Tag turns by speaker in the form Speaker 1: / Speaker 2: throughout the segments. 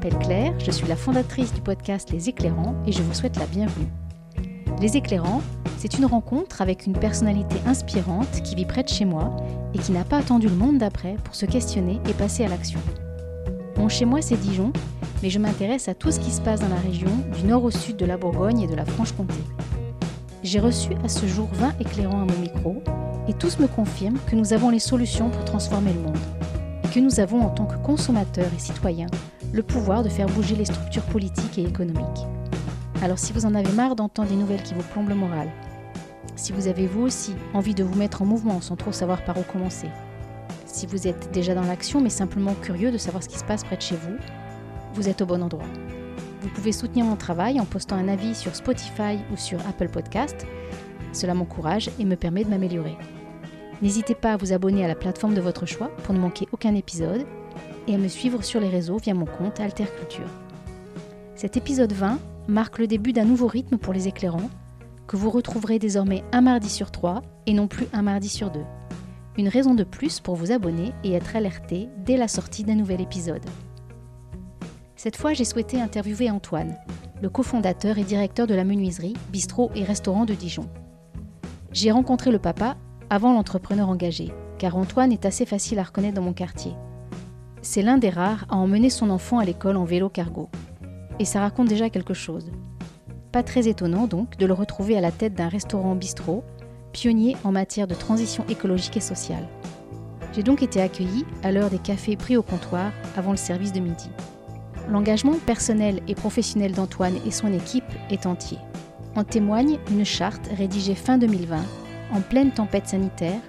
Speaker 1: m'appelle Claire, je suis la fondatrice du podcast Les Éclairants et je vous souhaite la bienvenue. Les Éclairants, c'est une rencontre avec une personnalité inspirante qui vit près de chez moi et qui n'a pas attendu le monde d'après pour se questionner et passer à l'action. Mon chez moi, c'est Dijon, mais je m'intéresse à tout ce qui se passe dans la région, du nord au sud de la Bourgogne et de la Franche-Comté. J'ai reçu à ce jour 20 éclairants à mon micro, et tous me confirment que nous avons les solutions pour transformer le monde, et que nous avons en tant que consommateurs et citoyens le pouvoir de faire bouger les structures politiques et économiques. Alors si vous en avez marre d'entendre des nouvelles qui vous plombent le moral, si vous avez vous aussi envie de vous mettre en mouvement sans trop savoir par où commencer, si vous êtes déjà dans l'action mais simplement curieux de savoir ce qui se passe près de chez vous, vous êtes au bon endroit. Vous pouvez soutenir mon travail en postant un avis sur Spotify ou sur Apple Podcast. Cela m'encourage et me permet de m'améliorer. N'hésitez pas à vous abonner à la plateforme de votre choix pour ne manquer aucun épisode et à me suivre sur les réseaux via mon compte Alter Culture. Cet épisode 20 marque le début d'un nouveau rythme pour les éclairants que vous retrouverez désormais un mardi sur trois et non plus un mardi sur deux. Une raison de plus pour vous abonner et être alerté dès la sortie d'un nouvel épisode. Cette fois, j'ai souhaité interviewer Antoine, le cofondateur et directeur de la menuiserie, bistrot et restaurant de Dijon. J'ai rencontré le papa avant l'entrepreneur engagé, car Antoine est assez facile à reconnaître dans mon quartier. C'est l'un des rares à emmener son enfant à l'école en vélo cargo. Et ça raconte déjà quelque chose. Pas très étonnant donc de le retrouver à la tête d'un restaurant bistrot, pionnier en matière de transition écologique et sociale. J'ai donc été accueilli à l'heure des cafés pris au comptoir avant le service de midi. L'engagement personnel et professionnel d'Antoine et son équipe est entier. En témoigne une charte rédigée fin 2020, en pleine tempête sanitaire,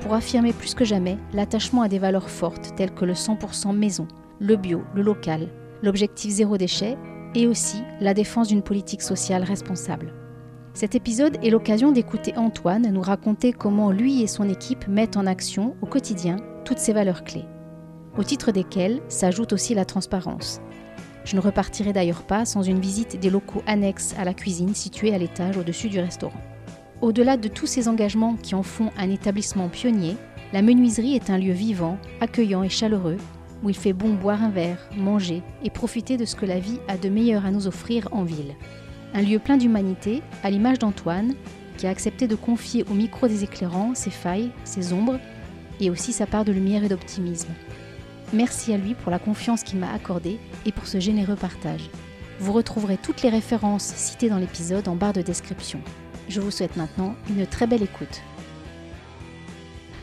Speaker 1: pour affirmer plus que jamais l'attachement à des valeurs fortes telles que le 100% maison, le bio, le local, l'objectif zéro déchet et aussi la défense d'une politique sociale responsable. Cet épisode est l'occasion d'écouter Antoine nous raconter comment lui et son équipe mettent en action au quotidien toutes ces valeurs clés, au titre desquelles s'ajoute aussi la transparence, je ne repartirai d'ailleurs pas sans une visite des locaux annexes à la cuisine située à l'étage au-dessus du restaurant. Au-delà de tous ces engagements qui en font un établissement pionnier, la menuiserie est un lieu vivant, accueillant et chaleureux, où il fait bon boire un verre, manger et profiter de ce que la vie a de meilleur à nous offrir en ville. Un lieu plein d'humanité, à l'image d'Antoine, qui a accepté de confier au micro des éclairants ses failles, ses ombres, et aussi sa part de lumière et d'optimisme. Merci à lui pour la confiance qu'il m'a accordée et pour ce généreux partage. Vous retrouverez toutes les références citées dans l'épisode en barre de description. Je vous souhaite maintenant une très belle écoute.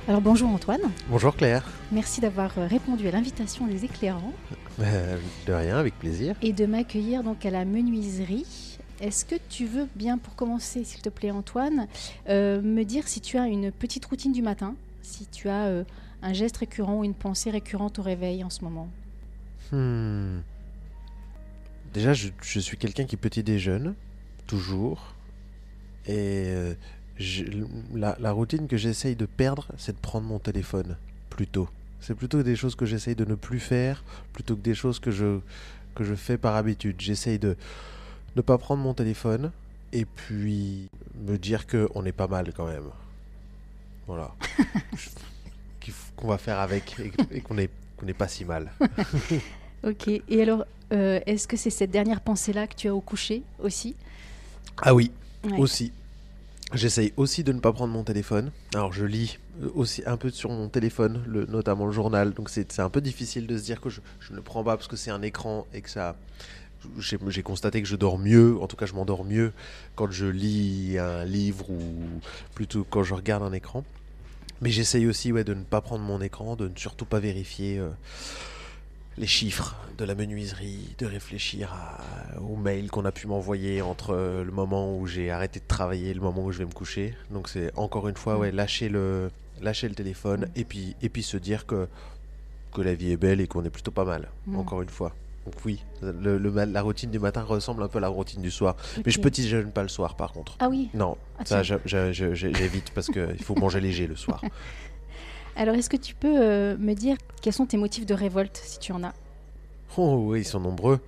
Speaker 1: Alors bonjour Antoine.
Speaker 2: Bonjour Claire.
Speaker 1: Merci d'avoir répondu à l'invitation des éclairants.
Speaker 2: Euh, de rien, avec plaisir.
Speaker 1: Et de m'accueillir donc à la menuiserie. Est-ce que tu veux bien, pour commencer, s'il te plaît Antoine, euh, me dire si tu as une petite routine du matin, si tu as euh, un geste récurrent ou une pensée récurrente au réveil en ce moment?
Speaker 2: Hmm. Déjà, je, suis quelqu'un qui petit déjeune, toujours. Et euh, la, routine que j'essaye de perdre, c'est de prendre mon téléphone, plutôt. C'est plutôt des choses que j'essaye de ne plus faire, plutôt que des choses que je, que je fais par habitude. J'essaye de ne pas prendre mon téléphone, et puis me dire qu'on est pas mal quand même. Voilà. qu'on va faire avec et, qu'on n'est qu'on pas si mal.
Speaker 1: ok. Et alors, euh, est-ce que c'est cette dernière pensée-là que tu as au coucher aussi?
Speaker 2: Ah oui, aussi. J'essaye aussi de ne pas prendre mon téléphone. Alors je lis euh, aussi un peu sur mon téléphone, notamment le journal. Donc c'est un peu difficile de se dire que je, je ne prends pas parce que c'est un écran et que ça... J'ai constaté que je dors mieux, en tout cas je m'endors mieux quand je lis un livre ou plutôt quand je regarde un écran. Mais j'essaye aussi ouais, de ne pas prendre mon écran, de ne surtout pas vérifier euh, les chiffres de la menuiserie, de réfléchir à, aux mails qu'on a pu m'envoyer entre le moment où j'ai arrêté de travailler et le moment où je vais me coucher. Donc c'est encore une fois ouais, mm. lâcher, le, lâcher le téléphone mm. et, puis, et puis se dire que, que la vie est belle et qu'on est plutôt pas mal, mm. encore une fois. Donc oui, le, la routine du matin ressemble un peu à la routine du soir. Mais je petit jeûne pas le soir par contre.
Speaker 1: Ah oui
Speaker 2: Non, ah, ça j'évite parce qu'il faut manger léger le soir.
Speaker 1: Alors est-ce que tu peux euh, me dire quels sont tes motifs de révolte si tu en as?
Speaker 2: Oh oui, ils sont nombreux.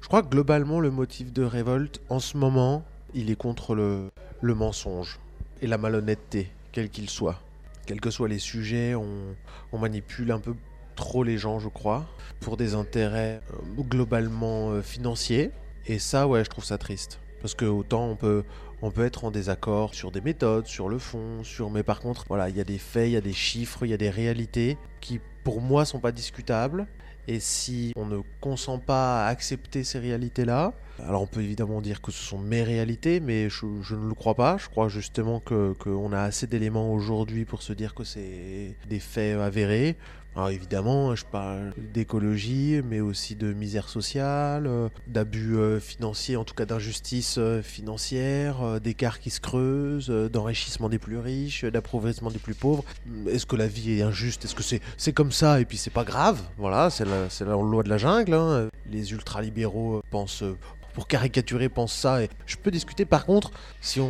Speaker 2: Je crois que globalement le motif de révolte en ce moment, il est contre le, le mensonge et la malhonnêteté, quel qu'il soit. Quels que soient les sujets, on, manipule un peu trop les gens, je crois, pour des intérêts euh, globalement euh, financiers. Et ça, ouais, je trouve ça triste. Parce que autant on peut, on peut être en désaccord sur des méthodes, sur le fond, sur. Mais par contre, voilà, il y a des faits, il y a des chiffres, il y a des réalités qui, pour moi, sont pas discutables. Et si on ne consent pas à accepter ces réalités-là, alors on peut évidemment dire que ce sont mes réalités, mais je, ne le crois pas. Je crois justement qu'on a assez d'éléments aujourd'hui pour se dire que c'est des faits avérés. Alors évidemment, je parle d'écologie, mais aussi de misère sociale, euh, d'abus euh, financiers, en tout cas d'injustice euh, financière, d'écarts qui se creusent, d'enrichissement des plus riches, d'appauvrissement des plus pauvres. Est-ce que la vie est injuste? Est-ce que c'est comme ça et puis c'est pas grave? Voilà, c'est la, la, loi de la jungle. Hein. Les ultralibéraux pensent pour caricaturer pensent ça. Et je peux discuter par contre, si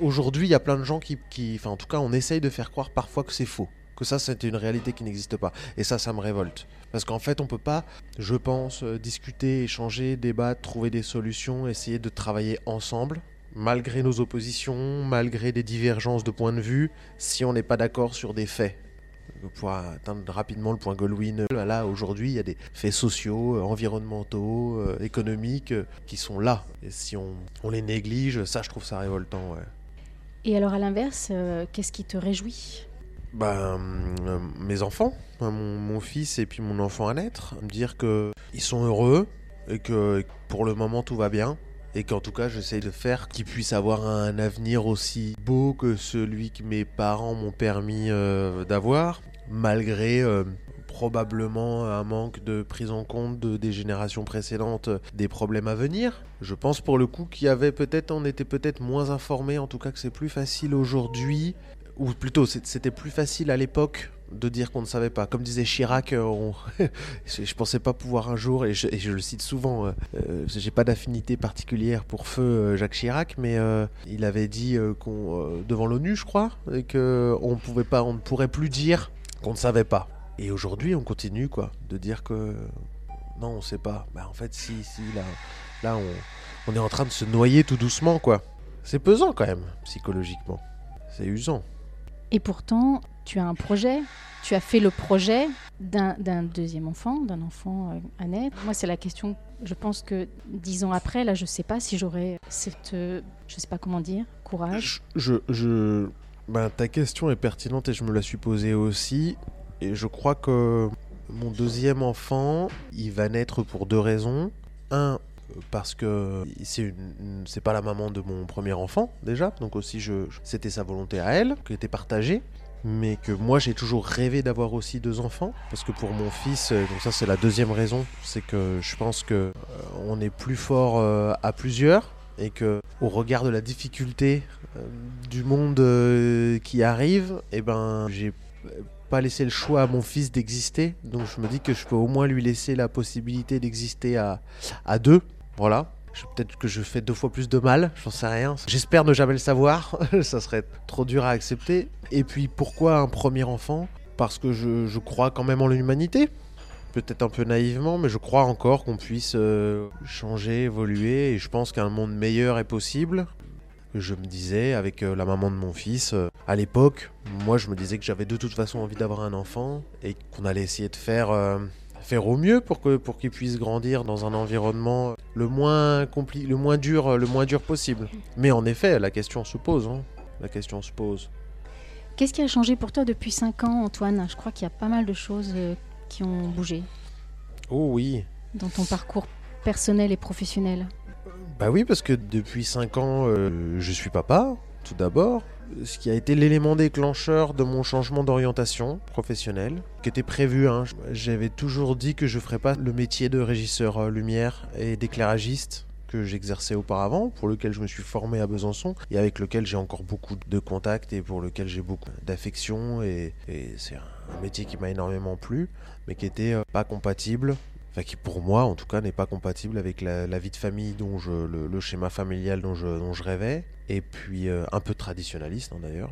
Speaker 2: aujourd'hui il y a plein de gens qui, qui, enfin en tout cas on essaye de faire croire parfois que c'est faux que ça c'était une réalité qui n'existe pas. Et ça, ça me révolte. Parce qu'en fait, on peut pas, je pense, euh, discuter, échanger, débattre, trouver des solutions, essayer de travailler ensemble, malgré nos oppositions, malgré des divergences de points de vue, si on n'est pas d'accord sur des faits. Pour atteindre rapidement le point Goldwyn, là aujourd'hui il y a des faits sociaux, euh, environnementaux, euh, économiques qui sont là. Et si on, les néglige, ça je trouve ça révoltant.
Speaker 1: Et alors à l'inverse, qu'est-ce qui te réjouit?
Speaker 2: Bah, euh, mes enfants, hein, mon, fils et puis mon enfant à naître, me dire que ils sont heureux et que pour le moment tout va bien et qu'en tout cas j'essaye de faire qu'ils puissent avoir un avenir aussi beau que celui que mes parents m'ont permis euh, d'avoir, malgré euh, probablement un manque de prise en compte de, des générations précédentes des problèmes à venir. Je pense pour le coup qu'il y avait peut-être, on était peut-être moins informés, en tout cas que c'est plus facile aujourd'hui ou plutôt c'était plus facile à l'époque de dire qu'on ne savait pas. Comme disait Chirac, euh, je, ne pensais pas pouvoir un jour, et je, le cite souvent, euh, euh, j'ai pas d'affinité particulière pour feu Jacques Chirac, mais il avait dit qu'on devant l'ONU, je crois, et que on pouvait pas, on ne pourrait plus dire qu'on ne savait pas. Et aujourd'hui, on continue quoi, de dire que non, on sait pas. Bah en fait, si, si, là, là, on, on est en train de se noyer tout doucement quoi. C'est pesant quand même psychologiquement. C'est usant.
Speaker 1: Et pourtant, tu as un projet, tu as fait le projet d'un deuxième enfant, d'un enfant euh, à naître. Moi, c'est la question, je pense que dix ans après, là, je ne sais pas si j'aurais cette, je sais pas comment dire, courage.
Speaker 2: Je, je, ben, ta question est pertinente et je me la suis posée aussi. Et je crois que mon deuxième enfant, il va naître pour deux raisons. Un, parce que c'est c'est pas la maman de mon premier enfant déjà, donc aussi je, c'était sa volonté à elle qui était partagée. Mais que moi j'ai toujours rêvé d'avoir aussi deux enfants. Parce que pour mon fils euh, donc ça c'est la deuxième raison c'est que je pense que euh, on est plus fort euh, à plusieurs. Et que au regard de la difficulté du monde qui arrive et eh ben j'ai pas laissé le choix à mon fils d'exister. Donc je me dis que je peux au moins lui laisser la possibilité d'exister à, à deux voilà. Peut-être que je fais deux fois plus de mal, j'en sais rien. J'espère ne jamais le savoir, ça serait trop dur à accepter. Et puis pourquoi un premier enfant? Parce que je, crois quand même en l'humanité. Peut-être un peu naïvement, mais je crois encore qu'on puisse euh, changer, évoluer, et je pense qu'un monde meilleur est possible. Je me disais, avec euh, la maman de mon fils, euh, à l'époque, moi je me disais que j'avais de toute façon envie d'avoir un enfant, et qu'on allait essayer de faire faire au mieux pour que pour qu'il puisse grandir dans un environnement le moins compli le moins dur le moins dur possible. Mais en effet, la question se pose. Hein. La question se pose.
Speaker 1: Qu'est-ce qui a changé pour toi depuis 5 ans, Antoine? Je crois qu'il y a pas mal de choses euh, qui ont bougé.
Speaker 2: Oh oui.
Speaker 1: Dans ton parcours personnel et professionnel.
Speaker 2: Bah oui, parce que depuis 5 ans, euh, je suis papa, tout d'abord ce qui a été l'élément déclencheur de mon changement d'orientation professionnelle, qui était prévu. Hein. J'avais toujours dit que je ne ferais pas le métier de régisseur euh, lumière et d'éclairagiste que j'exerçais auparavant, pour lequel je me suis formé à Besançon et avec lequel j'ai encore beaucoup de contacts et pour lequel j'ai beaucoup d'affection et, c'est un métier qui m'a énormément plu, mais qui était euh, pas compatible enfin qui pour moi en tout cas n'est pas compatible avec la, vie de famille dont je le, schéma familial dont je, rêvais et puis euh, un peu traditionnaliste hein, d'ailleurs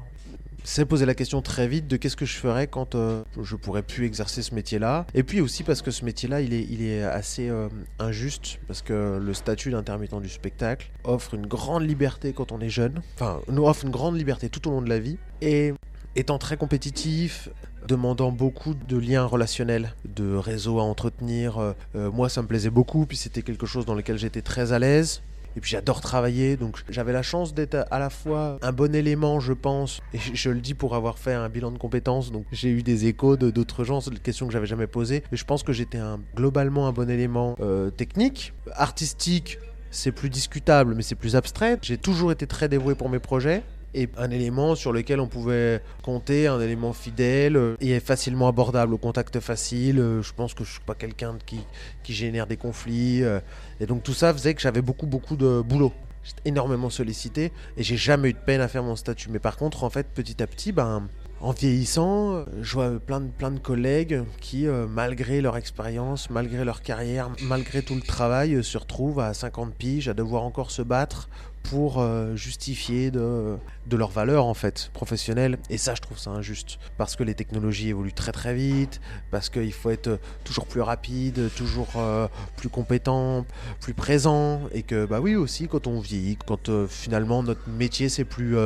Speaker 2: c'est poser la question très vite de qu'est-ce que je ferais quand euh, je pourrais plus exercer ce métier-là. Et puis aussi parce que ce métier-là, il est, il est assez euh, injuste, parce que le statut d'intermittent du spectacle offre une grande liberté quand on est jeune, enfin, nous offre une grande liberté tout au long de la vie. Et étant très compétitif, demandant beaucoup de liens relationnels, de réseaux à entretenir, euh, euh, moi ça me plaisait beaucoup, puis c'était quelque chose dans lequel j'étais très à l'aise. Et puis j'adore travailler, donc j'avais la chance d'être à la fois un bon élément, je pense, et je, le dis pour avoir fait un bilan de compétences, donc j'ai eu des échos d'autres gens, des questions que j'avais jamais posées, mais je pense que j'étais globalement un bon élément euh, technique, artistique, c'est plus discutable, mais c'est plus abstrait. J'ai toujours été très dévoué pour mes projets et un élément sur lequel on pouvait compter, un élément fidèle euh, et facilement abordable, au contact facile. Euh, je pense que je suis pas quelqu'un qui, qui génère des conflits. Euh, et donc tout ça faisait que j'avais beaucoup, beaucoup de boulot. J'étais énormément sollicité et j'ai jamais eu de peine à faire mon statut. Mais par contre, en fait, petit à petit, ben, en vieillissant, je vois plein de, plein de collègues qui, malgré leur expérience, malgré leur carrière, malgré tout le travail, se retrouvent à 50 piges à devoir encore se battre pour justifier de, de leur valeur en fait professionnelle et ça je trouve ça injuste. Parce que les technologies évoluent très très vite. Parce qu'il faut être toujours plus rapide toujours euh, plus compétent plus présent. Et que bah oui aussi quand on vieillit quand euh, finalement notre métier c'est plus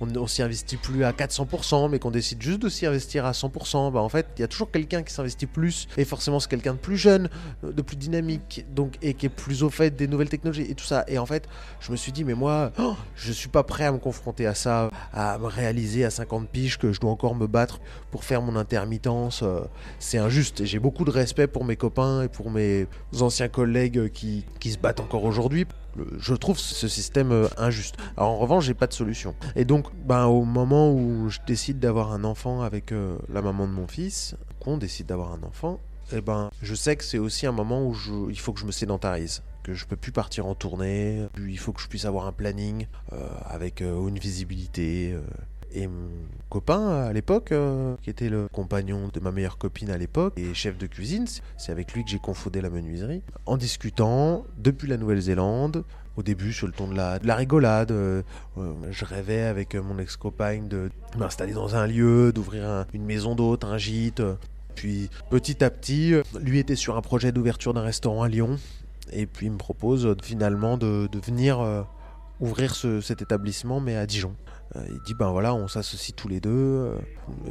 Speaker 2: on, s'y investit plus à 400% mais qu'on décide juste de s'y investir à 100% bah en fait il y a toujours quelqu'un qui s'investit plus. Et forcément c'est quelqu'un de plus jeune de plus dynamique donc et qui est plus au fait des nouvelles technologies et tout ça. Et en fait je me suis dit mais moi oh, je suis pas prêt à me confronter à ça, à me réaliser à 50 piges que je dois encore me battre pour faire mon intermittence. Euh, c'est injuste. Et j'ai beaucoup de respect pour mes copains et pour mes anciens collègues qui, qui se battent encore aujourd'hui. Je trouve ce système euh, injuste. En revanche, j'ai pas de solution. Et donc, ben, au moment où je décide d'avoir un enfant avec euh, la maman de mon fils, qu'on décide d'avoir un enfant, eh ben, je sais que c'est aussi un moment où il faut que je me sédentarise que je peux plus partir en tournée, il faut que je puisse avoir un planning euh, avec euh, une visibilité. Euh. Et mon copain à l'époque, qui était le compagnon de ma meilleure copine à l'époque et chef de cuisine, c'est avec lui que j'ai confondé la menuiserie. En discutant depuis la Nouvelle-Zélande, au début sur le ton de la, de la rigolade, je rêvais avec mon ex-compagne de m'installer dans un lieu, d'ouvrir une maison d'hôte, un gîte. Puis petit à petit, lui était sur un projet d'ouverture d'un restaurant à Lyon et puis il me propose euh, finalement de, venir euh, ouvrir cet établissement, mais à Dijon. Euh, il dit ben voilà, on s'associe tous les deux,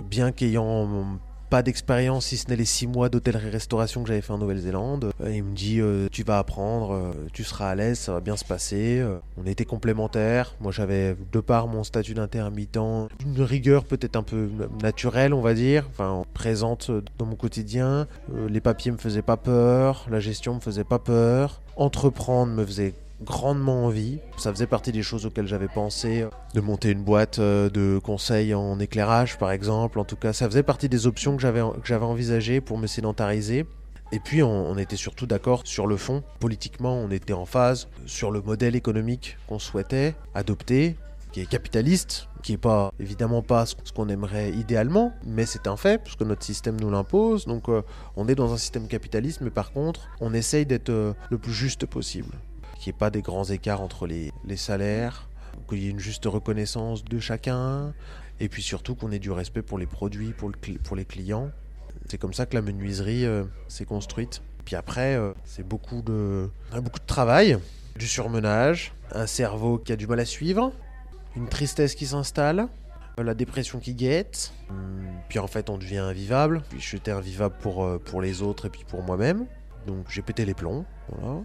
Speaker 2: bien qu'ayant pas d'expérience si ce n'est les six mois d'hôtellerie-restauration que j'avais fait en Nouvelle-Zélande. il me dit tu vas apprendre, tu seras à l'aise, ça va bien se passer. on était complémentaires. Moi j'avais de par mon statut d'intermittent une rigueur peut-être un peu naturelle on va dire, enfin présente dans mon quotidien. les papiers me faisaient pas peur, la gestion me faisait pas peur. Entreprendre me faisait grandement envie. Ça faisait partie des choses auxquelles j'avais pensé, de monter une boîte euh, de conseils en éclairage par exemple. En tout cas, ça faisait partie des options que j'avais, envisagées pour me sédentariser. Et puis on, était surtout d'accord sur le fond. Politiquement, on était en phase sur le modèle économique qu'on souhaitait adopter, qui est capitaliste, qui est pas évidemment pas ce qu'on aimerait idéalement, mais c'est un fait puisque notre système nous l'impose. Donc euh, on est dans un système capitaliste, mais par contre, on essaye d'être euh, le plus juste possible qu'il n'y ait pas des grands écarts entre les, salaires, qu'il y ait une juste reconnaissance de chacun, et puis surtout qu'on ait du respect pour les produits, pour, les clients. C'est comme ça que la menuiserie euh, s'est construite. Puis après, euh, c'est beaucoup de, beaucoup de travail, du surmenage, un cerveau qui a du mal à suivre, une tristesse qui s'installe, la dépression qui guette, hum, puis en fait on devient invivable, puis j'étais invivable pour, euh, pour les autres et puis pour moi-même. Donc j'ai pété les plombs, voilà.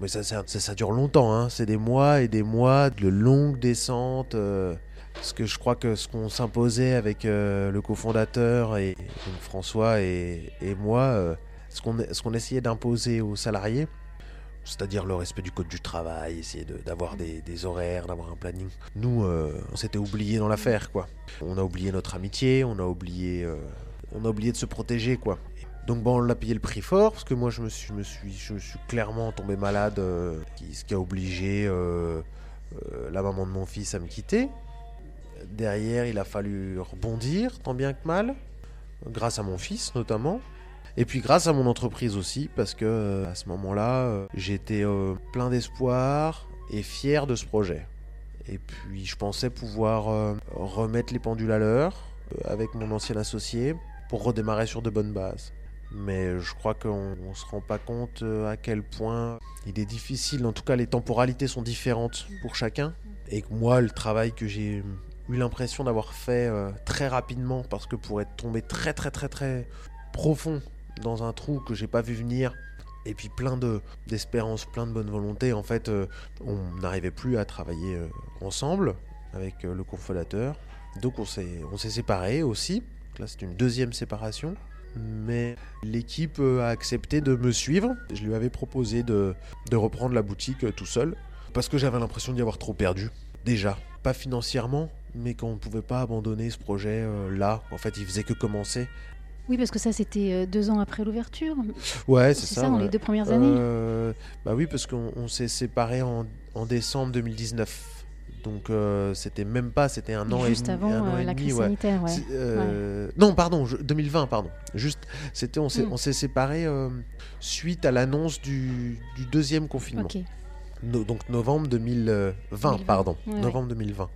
Speaker 2: Mais ça, ça, dure longtemps, hein. c'est des mois et des mois de longues descentes. Euh, parce que je crois que ce qu'on s'imposait avec euh, le cofondateur et François et, moi, euh, ce qu'on essayait d'imposer aux salariés, c'est-à-dire le respect du code du travail, essayer d'avoir des, des, horaires, d'avoir un planning. Nous, on s'était oublié dans l'affaire, quoi. On a oublié notre amitié, on a oublié, on a oublié de se protéger, quoi. Donc bon, on l'a payé le prix fort parce que moi je me suis, clairement tombé malade, euh, ce qui a obligé euh, euh, la maman de mon fils à me quitter. Derrière, il a fallu rebondir tant bien que mal, grâce à mon fils notamment. Et puis grâce à mon entreprise aussi, parce que à ce moment-là, j'étais plein d'espoir et fier de ce projet. Et puis je pensais pouvoir remettre les pendules à l'heure avec mon ancien associé pour redémarrer sur de bonnes bases mais je crois qu'on ne se rend pas compte euh, à quel point il est difficile, en tout cas les temporalités sont différentes pour chacun, et que moi le travail que j'ai eu l'impression d'avoir fait euh, très rapidement parce que pour être tombé très très très très profond dans un trou que j'ai pas vu venir et puis plein de d'espérance, plein de bonne volonté, en fait, euh, on n'arrivait plus à travailler ensemble avec le cofondateur. Donc on s'est séparés aussi. là, c'est une deuxième séparation. Mais l'équipe a accepté de me suivre. Je lui avais proposé de, de reprendre la boutique tout seul parce que j'avais l'impression d'y avoir trop perdu. Déjà, pas financièrement, mais qu'on ne pouvait pas abandonner ce projet euh, là. En fait, il faisait que commencer.
Speaker 1: Oui, parce que ça, c'était euh, deux ans après l'ouverture.
Speaker 2: Ouais, c'est ça.
Speaker 1: ça, dans les deux premières années.
Speaker 2: Euh, bah oui, parce qu'on s'est séparés en, en, décembre 2019. Donc c'était même pas, c'était un an
Speaker 1: Juste
Speaker 2: et
Speaker 1: avant
Speaker 2: un an
Speaker 1: la
Speaker 2: et
Speaker 1: crise
Speaker 2: ouais.
Speaker 1: sanitaire, ouais.
Speaker 2: ouais. Non, pardon, je, 2020, pardon. Juste, c'était, on s'est,
Speaker 1: Mm.
Speaker 2: on s'est séparés suite à l'annonce du, du deuxième confinement. No- donc novembre 2020,
Speaker 1: 2020,
Speaker 2: pardon. novembre 2020.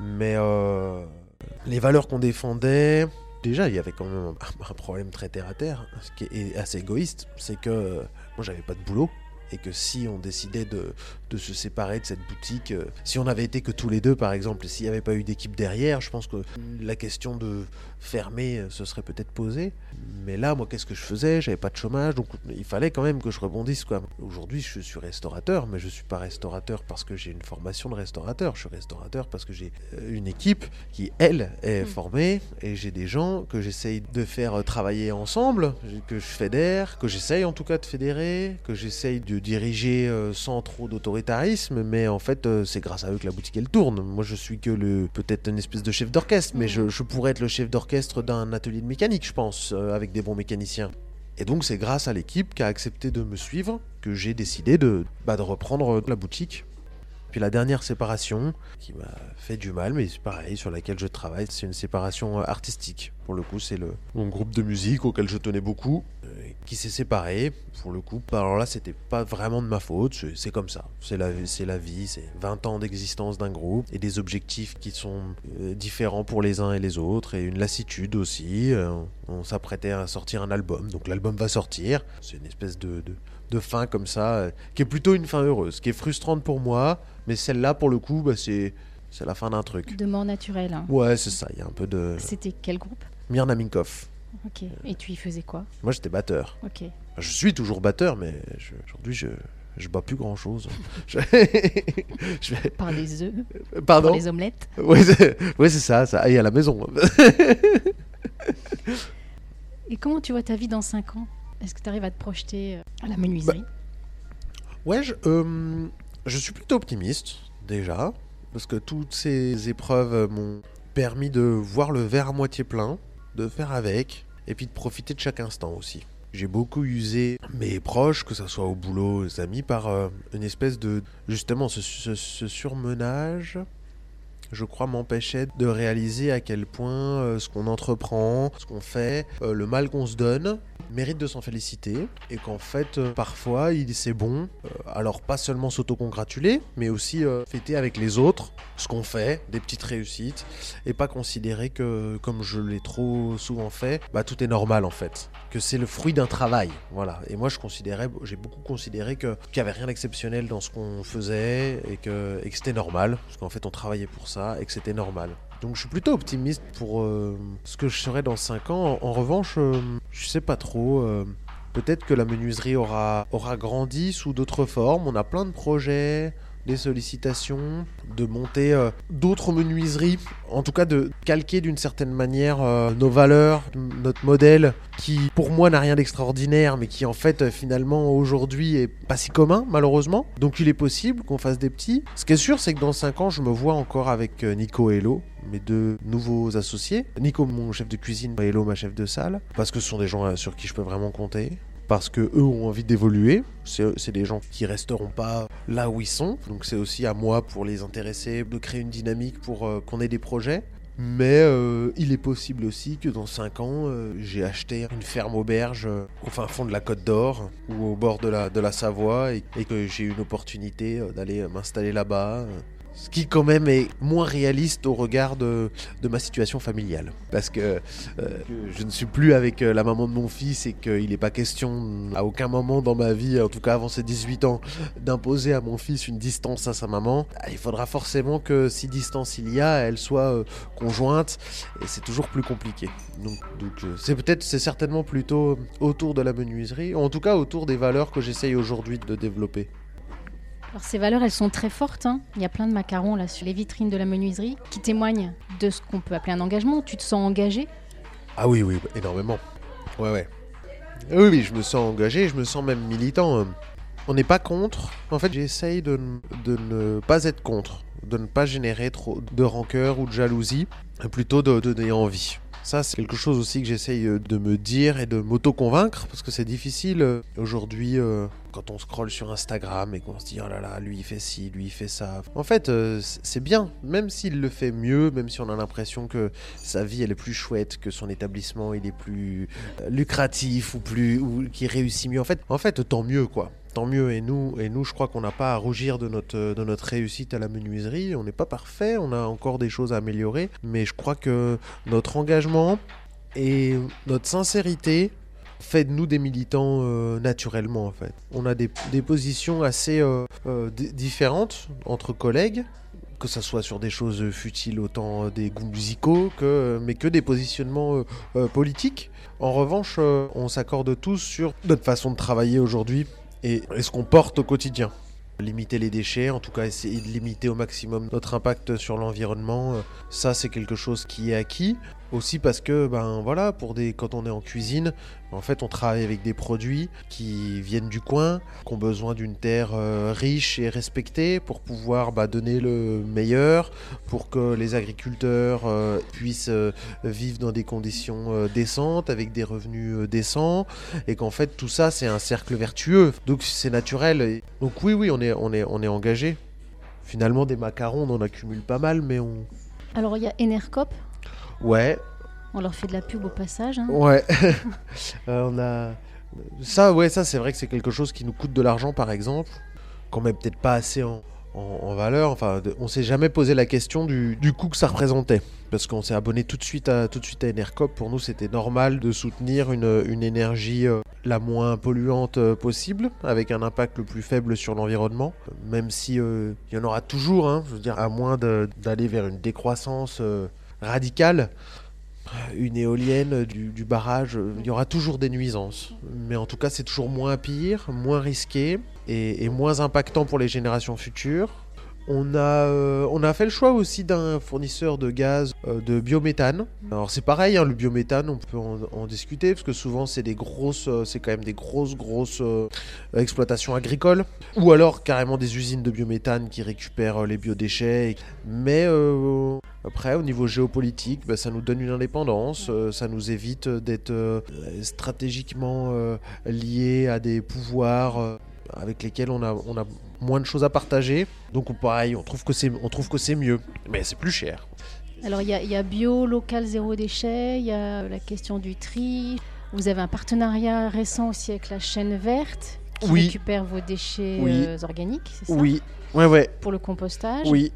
Speaker 2: Mais euh, les valeurs qu'on défendait, déjà, il y avait quand même un, un problème très terre à terre, ce qui est assez égoïste. C'est que euh, moi, j'avais pas de boulot. Et que si on décidait de, de se séparer de cette boutique, euh, si on avait été que tous les deux par exemple, s'il n'y avait pas eu d'équipe derrière, je pense que la question de fermer euh, se serait peut-être posée. Mais là, moi, qu'est-ce que je faisais? J'avais pas de chômage, donc il fallait quand même que je rebondisse. quoi. Aujourd'hui, je suis restaurateur, mais je suis pas restaurateur parce que j'ai une formation de restaurateur. Je suis restaurateur parce que j'ai euh, une équipe qui, elle, est
Speaker 1: Mm.
Speaker 2: formée, et j'ai des gens que j'essaye de faire travailler ensemble, que je fédère, que j'essaye en tout cas de fédérer, que j'essaye de diriger sans trop mais en fait, euh, c'est grâce à eux que la boutique elle tourne. Moi, je suis que le peut-être une espèce de chef d'orchestre, mais je, pourrais être le chef d'orchestre d'un atelier de mécanique, je pense, euh, avec des bons mécaniciens. Et donc, c'est grâce à l'équipe qui a accepté de me suivre que j'ai décidé de, bah, de reprendre la boutique. Puis la dernière séparation, qui m'a fait du mal, mais c'est pareil, sur laquelle je travaille, c'est une séparation artistique. Pour le coup, c'est le mon groupe de musique auquel je tenais beaucoup, qui s'est séparé. Pour le coup, alors là, c'était pas vraiment de ma faute, c'est- comme ça. C'est la, la vie, c'est 20 ans d'existence d'un groupe et des objectifs qui sont euh, différents pour les uns et les autres, et une lassitude aussi. Euh, on s'apprêtait à sortir un album, donc l'album va sortir. C'est une espèce de, de, de fin comme ça, euh, qui est plutôt une fin heureuse, qui est frustrante pour moi, mais celle-là, pour le coup, bah, c'est c'est la fin d'un truc.
Speaker 1: De mort naturelle. hein.
Speaker 2: Ouais, c'est ça, il y a un peu de...
Speaker 1: C'était quel groupe?
Speaker 2: Mirna Minkoff.
Speaker 1: Ok. Et tu y faisais quoi
Speaker 2: Moi, j'étais batteur.
Speaker 1: Ok.
Speaker 2: Je suis toujours batteur, mais je- aujourd'hui, je... Je bats plus grand chose. je...
Speaker 1: Par les œufs,
Speaker 2: Pardon
Speaker 1: pour les omelettes.
Speaker 2: Ouais, c'est ouais, ça, ça. Et à la maison.
Speaker 1: Et comment tu vois ta vie dans 5 ans? Est-ce que tu arrives à te projeter euh, à la menuiserie?
Speaker 2: Ouais, je, euh, je suis plutôt optimiste, déjà, parce que toutes ces épreuves m'ont permis de voir le verre à moitié plein, de faire avec, et puis de profiter de chaque instant aussi. J'ai beaucoup usé mes proches, que ce soit au boulot, aux amis, par euh, une espèce de... Justement, ce, ce- ce surmenage, je crois, m'empêchait de réaliser à quel point euh, ce qu'on entreprend, ce qu'on fait, euh, le mal qu'on se donne, mérite de s'en féliciter et qu'en fait euh, parfois il c'est bon euh, alors pas seulement s'autocongratuler mais aussi euh, fêter avec les autres ce qu'on fait des petites réussites et pas considérer que comme je l'ai trop souvent fait bah tout est normal en fait. Que c'est le fruit d'un travail voilà. Et moi je considérais j'ai beaucoup considéré que qu'il y avait rien d'exceptionnel dans ce qu'on faisait et que et que c'était normal parce qu'en fait on travaillait pour ça et que c'était normal donc je suis plutôt optimiste pour euh, ce que je serai dans 5 ans. En, revanche, euh, je sais pas trop. euh, Peut-être que la menuiserie aura, aura grandi sous d'autres formes. On a plein de projets, des sollicitations, de monter euh, d'autres menuiseries. En tout cas, de calquer d'une certaine manière euh, nos valeurs, notre modèle, qui pour moi n'a rien d'extraordinaire, mais qui en fait euh, finalement aujourd'hui est pas si commun, malheureusement. Donc il est possible qu'on fasse des petits. Ce qui est sûr, c'est que dans 5 ans, je me vois encore avec Nico et Hello, mes deux nouveaux associés. Nico, mon chef de cuisine, et Hello, ma chef de salle, parce que ce sont des gens sur qui je peux vraiment compter. Parce que eux ont envie d'évoluer. C'est des gens qui resteront pas là où ils sont. Donc c'est aussi à moi pour les intéresser, de créer une dynamique pour euh, qu'on ait des projets. Mais euh, il est possible aussi que dans 5 ans, euh, j'ai acheté une ferme auberge au fin fond de la Côte d'Or ou au bord de la, Savoie et, et que j'ai une opportunité d'aller m'installer là-bas. Ce qui quand même est moins réaliste au regard de, ma situation familiale. Parce que, euh, je ne suis plus avec euh, la maman de mon fils et qu'il n'est pas question à aucun moment dans ma vie, en tout cas avant ses 18 ans, d'imposer à mon fils une distance à sa maman. Ah, il faudra forcément que si distance il y a, elle soit euh, conjointe et c'est toujours plus compliqué. Donc, c'est peut-être, c'est certainement plutôt autour de la menuiserie, en tout cas autour des valeurs que j'essaye aujourd'hui de développer.
Speaker 1: Alors ces valeurs, elles sont très fortes. Hein. Il y a plein de macarons là sur les vitrines de la menuiserie qui témoignent de ce qu'on peut appeler un engagement. Tu te sens engagé?
Speaker 2: Ah oui, oui, énormément. Ouais, ouais. Oui, oui, je me sens engagé, je me sens même militant. On n'est pas contre. En fait, j'essaye de, de, ne pas être contre, de ne pas générer trop de rancœur ou de jalousie, plutôt de donner envie. Ça, c'est quelque chose aussi que j'essaye euh, de me dire et de m'auto-convaincre, parce que c'est difficile euh, aujourd'hui euh, quand on scrolle sur Instagram et qu'on se dit oh là là, lui il fait ci, lui il fait ça. En fait, c'est bien, même s'il le fait mieux, même si on a l'impression que sa vie elle est plus chouette, que son établissement il est plus lucratif ou plus ou qu'il réussit mieux. En fait, en fait, tant mieux quoi tant mieux. Et nous, et nous je crois qu'on n'a pas à rougir de notre, de notre réussite à la menuiserie. On n'est pas parfait, on a encore des choses à améliorer. Mais je crois que notre engagement et notre sincérité fait de nous des militants euh, naturellement en fait. On a des, des positions assez euh, euh, différentes entre collègues, que ce soit sur des choses futiles autant des goûts musicaux que mais que des positionnements politiques. En revanche, on s'accorde tous sur notre façon de travailler aujourd'hui et, ce qu'on porte au quotidien. Limiter les déchets, en tout cas essayer de limiter au maximum notre impact sur l'environnement, ça c'est quelque chose qui est acquis. Aussi parce que, ben voilà, pour des, quand on est en cuisine, en fait, on travaille avec des produits qui viennent du coin, qui ont besoin d'une terre euh, riche et respectée pour pouvoir bah, donner le meilleur, pour que les agriculteurs euh, puissent euh, vivre dans des conditions décentes, avec des revenus décents, et qu'en fait, tout ça, c'est un cercle vertueux. Donc, c'est naturel. Donc, oui, oui, on est, on est, on est engagé. Finalement, des macarons, on en accumule pas mal, mais on.
Speaker 1: Alors, il y a Enercop
Speaker 2: Ouais.
Speaker 1: On leur fait de la pub au passage. Hein.
Speaker 2: Ouais. Euh, on a ça, ouais, ça c'est vrai que c'est quelque chose qui nous coûte de l'argent, par exemple, qu'on met peut-être pas assez en, valeur. Enfin, on s'est jamais posé la question du, coût que ça représentait, parce qu'on s'est abonné tout de suite à tout de suite à Enercop. Pour nous, c'était normal de soutenir une, énergie euh, la moins polluante euh, possible, avec un impact le plus faible sur l'environnement, même si il y en aura toujours. Hein, je veux dire, à moins d'aller vers une décroissance radicale, une éolienne, du, barrage, il y aura toujours des nuisances. Mais en tout cas, c'est toujours moins pire, moins risqué et, moins impactant pour les générations futures. On a, euh, on a fait le choix aussi d'un fournisseur de gaz euh, de biométhane. Alors c'est pareil, hein, le biométhane, on peut en, discuter parce que souvent c'est des grosses, euh, c'est quand même des grosses, grosses exploitations agricoles ou alors carrément des usines de biométhane qui récupèrent les biodéchets. Mais après, au niveau géopolitique, bah, ça nous donne une indépendance, ça nous évite d'être stratégiquement liés à des pouvoirs avec lesquels on a, moins de choses à partager. Donc pareil, on trouve que c'est mieux, mais c'est plus cher.
Speaker 1: Alors il y, a bio, local, zéro déchet, il y a la question du tri. Vous avez un partenariat récent aussi avec la chaîne verte qui récupère vos déchets euh, organiques, c'est ça
Speaker 2: Oui, Ouais, ouais.
Speaker 1: Pour le compostage
Speaker 2: Oui.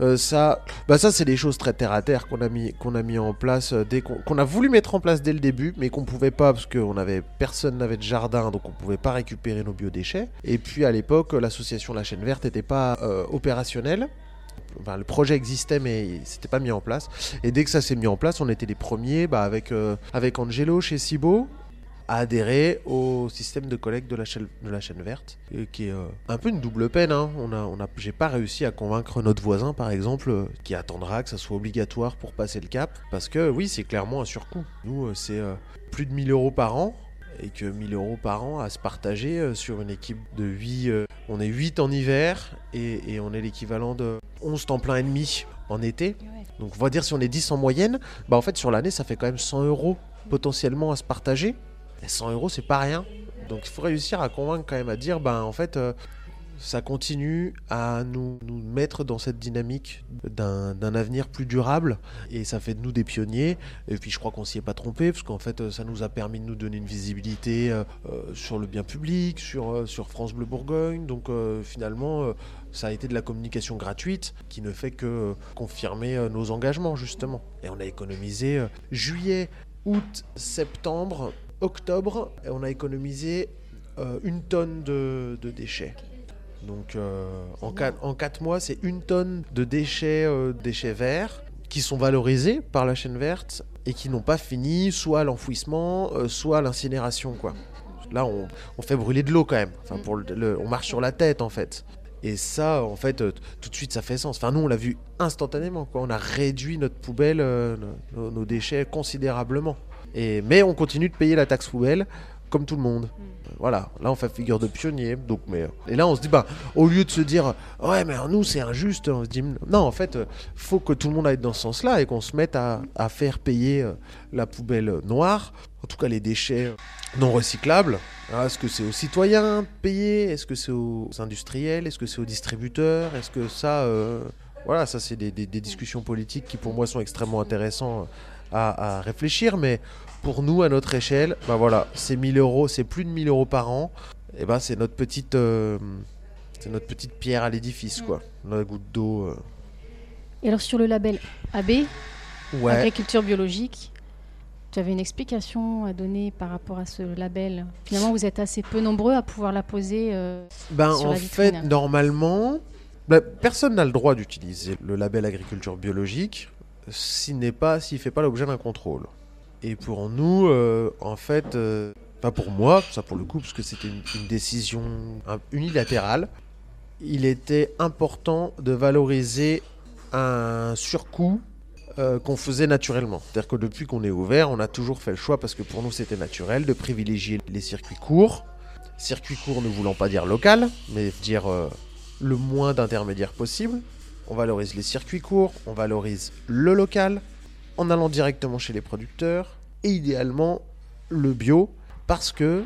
Speaker 2: Euh, ça, bah ça c'est des choses très terre à terre qu'on a mis, qu'on a mis en place euh, dès qu'on, a voulu mettre en place dès le début, mais qu'on pouvait pas parce que avait personne n'avait de jardin, donc on pouvait pas récupérer nos biodéchets. Et puis à l'époque, l'association La Chaîne Verte n'était pas euh, opérationnelle. Enfin, le projet existait mais c'était pas mis en place. Et dès que ça s'est mis en place, on était les premiers bah, avec, avec Angelo chez Cibo à adhérer au système de collecte de la chaîne, verte, qui est euh, un peu une double peine. Hein. On a, j'ai pas réussi à convaincre notre voisin, par exemple, euh, qui attendra que ça soit obligatoire pour passer le cap, parce que oui, c'est clairement un surcoût. Nous, euh, c'est plus de 1000 euros par an, et que 1000 euros par an à se partager sur une équipe de 8. on est 8 en hiver et, et on est l'équivalent de 11 temps plein et demi en été. Donc on va dire si on est 10 en moyenne, bah en fait sur l'année ça fait quand même 100 euros potentiellement à se partager. 100 euros, c'est pas rien. Donc il faut réussir à convaincre quand même à dire, ben en fait, euh, ça continue à nous, mettre dans cette dynamique d'un avenir plus durable et ça fait de nous des pionniers. Et puis je crois qu'on s'y est pas trompé parce qu'en fait ça nous a permis de nous donner une visibilité euh, euh, sur le bien public, sur, euh, sur France Bleu Bourgogne. Donc finalement ça a été de la communication gratuite qui ne fait que confirmer nos engagements justement. Et on a économisé juillet, août, septembre, octobre on a économisé une tonne de, de déchets. Donc euh, en, quatre, mois, c'est une tonne de déchets, euh, déchets verts qui sont valorisés par la chaîne verte et qui n'ont pas fini soit à l'enfouissement, euh, soit à l'incinération. quoi. Là, on, fait brûler de l'eau quand même. Enfin, pour on marche sur la tête en fait. Et ça, en fait, tout de suite, ça fait sens. Enfin, nous, on l'a vu instantanément. Quoi. On a réduit notre poubelle, nos, déchets considérablement. Et, mais on continue de payer la taxe poubelle comme tout le monde. Mm. Voilà, là on fait figure de pionnier. Donc, mais, et là on se dit, bah, au lieu de se dire, ouais, mais nous c'est injuste, on se dit, non, en fait, faut que tout le monde aille dans ce sens-là et qu'on se mette à, faire payer euh, la poubelle noire, en tout cas les déchets non recyclables. Ah, est-ce que c'est aux citoyens de payer? Est-ce que c'est aux industriels? Est-ce que c'est aux distributeurs? Est-ce que ça. Euh, voilà, ça c'est des, discussions politiques qui pour moi sont extrêmement intéressantes à, à réfléchir, mais pour nous, à notre échelle, bah voilà, c'est 1000 euros, c'est plus de 1000 euros par an. Et ben c'est notre petite, euh, c'est notre petite pierre à l'édifice, quoi. La goutte d'eau. Euh.
Speaker 1: Et alors sur le label AB, agriculture biologique, tu avais une explication à donner par rapport à ce label? Finalement, vous êtes assez peu nombreux à pouvoir la poser. Euh, ben en fait,
Speaker 2: normalement, bah, personne n'a le droit d'utiliser le label agriculture biologique s'il n'est pas, s'il fait pas l'objet d'un contrôle. Et pour nous, euh, en fait, euh, pas pour moi, ça pour le coup, parce que c'était une, décision unilatérale, il était important de valoriser un surcoût euh, qu'on faisait naturellement. C'est-à-dire que depuis qu'on est ouvert, on a toujours fait le choix, parce que pour nous c'était naturel, de privilégier les circuits courts. Circuit court ne voulant pas dire local, mais dire le moins d'intermédiaires possible. On valorise les circuits courts, on valorise le local, en allant directement chez les producteurs et idéalement le bio parce que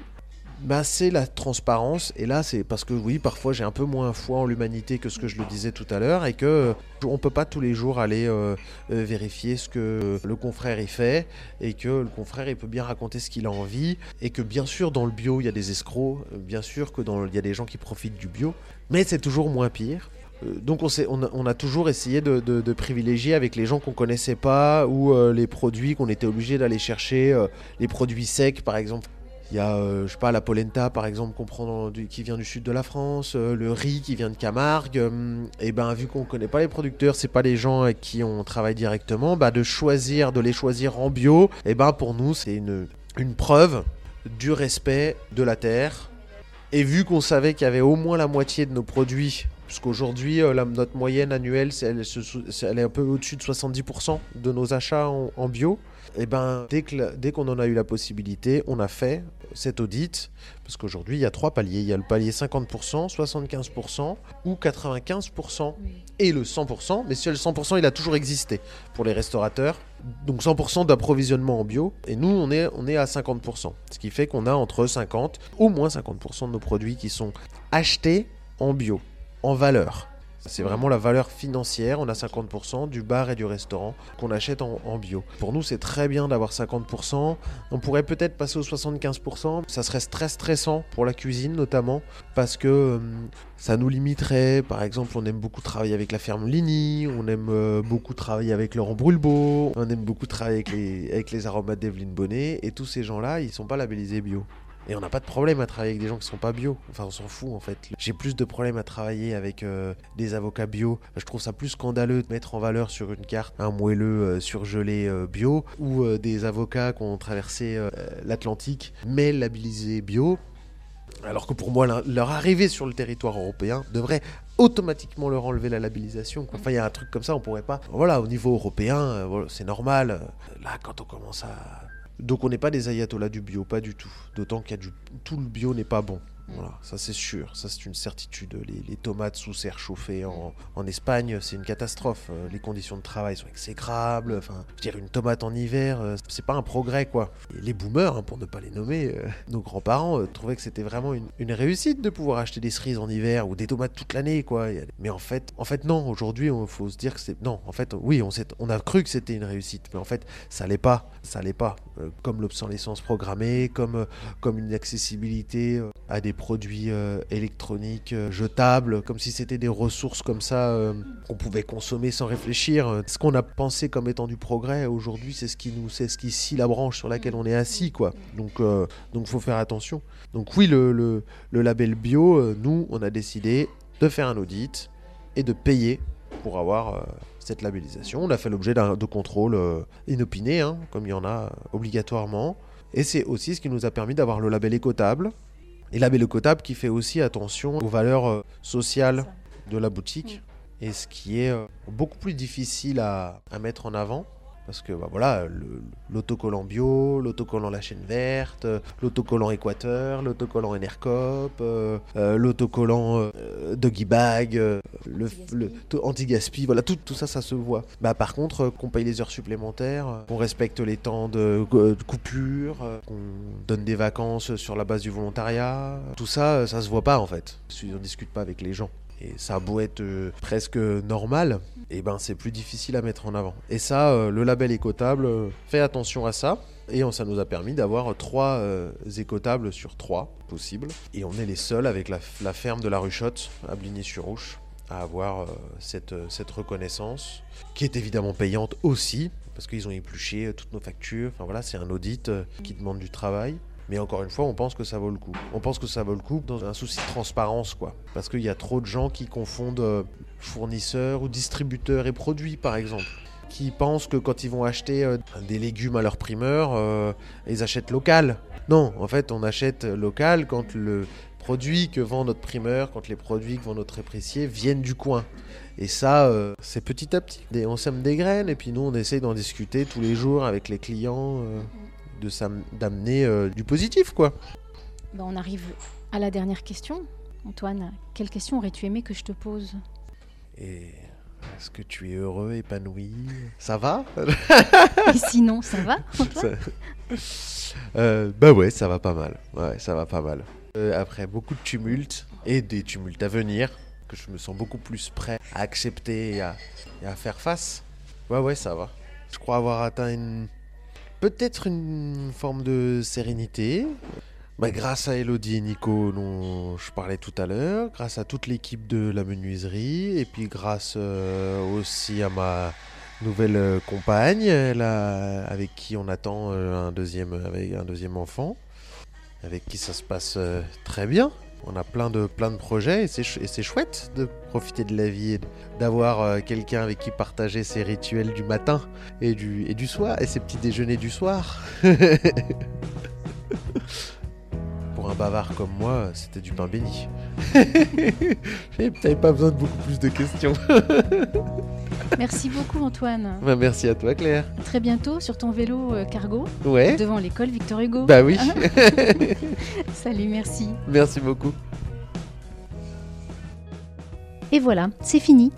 Speaker 2: bah, c'est la transparence. Et là c'est parce que oui parfois j'ai un peu moins foi en l'humanité que ce que je le disais tout à l'heure et que euh, on peut pas tous les jours aller euh, euh, vérifier ce que le confrère y fait et que le confrère il peut bien raconter ce qu'il a envie et que bien sûr dans le bio il y a des escrocs bien sûr que il y a des gens qui profitent du bio mais c'est toujours moins pire. euh, donc on, a, toujours essayé de, privilégier avec les gens qu'on connaissait pas ou euh, les produits qu'on était obligé d'aller chercher, euh, les produits secs par exemple. Il y a, je sais pas, la polenta par exemple qu'on prend qui vient du sud de la France, le riz qui vient de Camargue. et ben vu qu'on connaît pas les producteurs, c'est pas les gens avec qui on travaille directement, bah, de choisir, de les choisir en bio, et ben pour nous c'est une, une preuve du respect de la terre. Et vu qu'on savait qu'il y avait au moins la moitié de nos produits Puisqu'aujourd'hui, euh, notre moyenne annuelle, elle, elle, est un peu au-dessus de 70% de nos achats en, bio. Et eh ben, dès qu'on dès en a eu la possibilité, on a fait cet audit. Parce qu'aujourd'hui, il y a trois paliers. Il y a le palier 50%, 75% ou 95% et le 100%. Mais si le 100%, il a toujours existé pour les restaurateurs. Donc 100% d'approvisionnement en bio. Et nous, on est, on est à 50%. Ce qui fait qu'on a entre 50 au moins 50% de nos produits qui sont achetés en bio en valeur. C'est vraiment la valeur financière. On a 50% du bar et du restaurant qu'on achète en, bio. Pour nous, c'est très bien d'avoir 50%. On pourrait peut-être passer aux 75%. Ça serait très stressant pour la cuisine notamment parce que euh, ça nous limiterait. Par exemple, on aime beaucoup travailler avec la ferme Ligny. On aime euh, beaucoup travailler avec Laurent Brulbeau. On aime beaucoup travailler avec les, avec les aromates d'Evelyne Bonnet. Et tous ces gens-là, ils sont pas labellisés bio. Et on n'a pas de problème à travailler avec des gens qui sont pas bio. Enfin, on s'en fout en fait. J'ai plus de problèmes à travailler avec euh, des avocats bio. Je trouve ça plus scandaleux de mettre en valeur sur une carte un moelleux euh, surgelé euh, bio ou des avocats qui ont traversé l'Atlantique mais labellisés bio. Alors que pour moi, leur arrivée sur le territoire européen devrait automatiquement leur enlever la labellisation. Enfin, il y a un truc comme ça, on pourrait pas. Voilà, au niveau européen, c'est normal. Là, quand on commence à donc on n'est pas des ayatollahs du bio, pas du tout. D'autant qu'il y a du... tout le bio n'est pas bon. Voilà, ça c'est sûr, ça c'est une certitude. Les, tomates sous serre chauffée en, en Espagne, c'est une catastrophe. Euh, les conditions de travail sont exécrables. Enfin, je dire, une tomate en hiver, euh, c'est pas un progrès quoi. les boomers, hein, pour ne pas les nommer, euh, nos grands-parents trouvaient que c'était vraiment une, une, réussite de pouvoir acheter des cerises en hiver ou des tomates toute l'année quoi. Mais en fait, en fait non. Aujourd'hui, il faut se dire que c'est non. En fait, oui, on, on a cru que c'était une réussite, mais en fait, ça l'est pas. Ça l'est pas. comme l'obsolescence programmée, comme comme une accessibilité à des produits euh, électroniques euh, jetables, comme si c'était des ressources comme ça euh, qu'on pouvait consommer sans réfléchir. Ce qu'on a pensé comme étant du progrès aujourd'hui, c'est ce qui nous, c'est ce qui scie la branche sur laquelle on est assis, quoi. Donc, donc, faut faire attention. Donc oui, le, le, label bio, nous, on a décidé de faire un audit et de payer pour avoir cette labellisation. On a fait l'objet de contrôles inopinés, hein, comme il y en a obligatoirement. Et c'est aussi ce qui nous a permis d'avoir le label écotable, et label écotable qui fait aussi attention aux valeurs euh, sociales de la boutique. Et ce qui est euh, beaucoup plus difficile à, à mettre en avant parce que bah, voilà, l'autocollant bio, l'autocollant La Chaîne Verte, l'autocollant Équateur, l'autocollant Enercop, euh, euh, l'autocollant euh, Doggy Bag, euh, le, le anti-gaspi, voilà, tout, tout ça, ça se voit. Bah, par contre, qu'on paye les heures supplémentaires, qu'on respecte les temps de, de coupure, qu'on donne des vacances sur la base du volontariat, tout ça, ça se voit pas en fait. On ne discute pas avec les gens et ça a être euh, presque normal, et eh ben c'est plus difficile à mettre en avant. Et ça, euh, le label écotable euh, fait attention à ça. Et ça nous a permis d'avoir trois écotables sur trois possibles. Et on est les seuls avec la, ferme de la Ruchotte à Bligny-sur-Ouche à avoir cette, cette reconnaissance, qui est évidemment payante aussi, parce qu'ils ont épluché toutes nos factures. Enfin voilà, c'est un audit qui demande du travail. Mais encore une fois, on pense que ça vaut le coup. On pense que ça vaut le coup dans un souci de transparence, quoi. Parce qu'il y a trop de gens qui confondent euh, fournisseurs ou distributeurs et produits, par exemple. Qui pensent que quand ils vont acheter euh, des légumes à leur primeur, euh, ils achètent local. Non, en fait, on achète local quand le produit que vend notre primeur, quand les produits que vend notre éprécier viennent du coin. Et ça, c'est petit à petit. On sème des graines et puis nous, on essaye d'en discuter tous les jours avec les clients d'amener euh, du positif, quoi.
Speaker 1: Ben, on arrive à la dernière question. Antoine, quelle question aurais-tu aimé que je te pose?
Speaker 2: Et est-ce que tu es heureux, épanoui? Ça va?
Speaker 1: Et sinon, ça va, Antoine?
Speaker 2: Euh, Bah ouais, ça va pas mal. Ouais, ça va pas mal. Euh, après beaucoup de tumultes et des tumultes à venir, que je me sens beaucoup plus prêt à accepter et à, et à faire face. Ouais, ouais, ça va. Je crois avoir atteint une, peut-être une forme de sérénité. Bah, grâce à Elodie et Nico dont je parlais tout à l'heure, grâce à toute l'équipe de la menuiserie, et puis grâce euh, aussi à ma nouvelle euh, compagne, avec qui on attend euh, un, deuxième, un deuxième enfant, avec qui ça se passe très bien. On a plein de, plein de projets et c'est chouette de profiter de la vie et d'avoir euh, quelqu'un avec qui partager ses rituels du matin et du, et du soir et ses petits déjeuners du soir. Pour un bavard comme moi, c'était du pain béni. J'avais pas besoin de beaucoup plus de questions.
Speaker 1: Merci beaucoup Antoine.
Speaker 2: Bah, merci à toi Claire.
Speaker 1: très bientôt sur ton vélo euh, cargo.
Speaker 2: Ouais.
Speaker 1: Devant l'école Victor Hugo.
Speaker 2: Bah oui.
Speaker 1: Salut, merci.
Speaker 2: Merci beaucoup.
Speaker 1: Et voilà, c'est fini.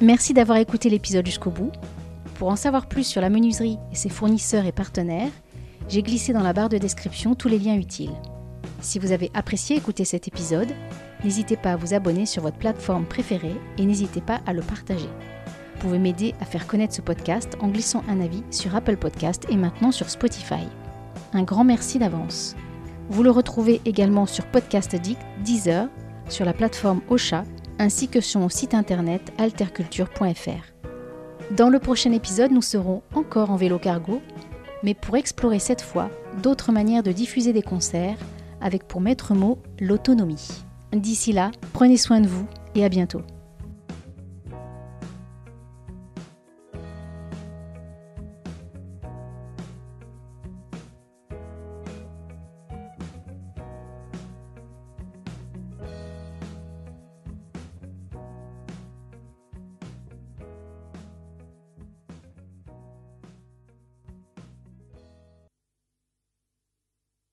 Speaker 1: Merci d'avoir écouté l'épisode jusqu'au bout. Pour en savoir plus sur la menuiserie et ses fournisseurs et partenaires, j'ai glissé dans la barre de description tous les liens utiles. Si vous avez apprécié écouter cet épisode, n'hésitez pas à vous abonner sur votre plateforme préférée et n'hésitez pas à le partager. Vous pouvez m'aider à faire connaître ce podcast en glissant un avis sur Apple Podcast et maintenant sur Spotify. Un grand merci d'avance. Vous le retrouvez également sur Podcast Addict, Deezer, sur la plateforme Ocha, ainsi que sur mon site internet alterculture.fr. Dans le prochain épisode, nous serons encore en vélo cargo, mais pour explorer cette fois d'autres manières de diffuser des concerts, avec pour maître mot l'autonomie. D'ici là, prenez soin de vous et à bientôt.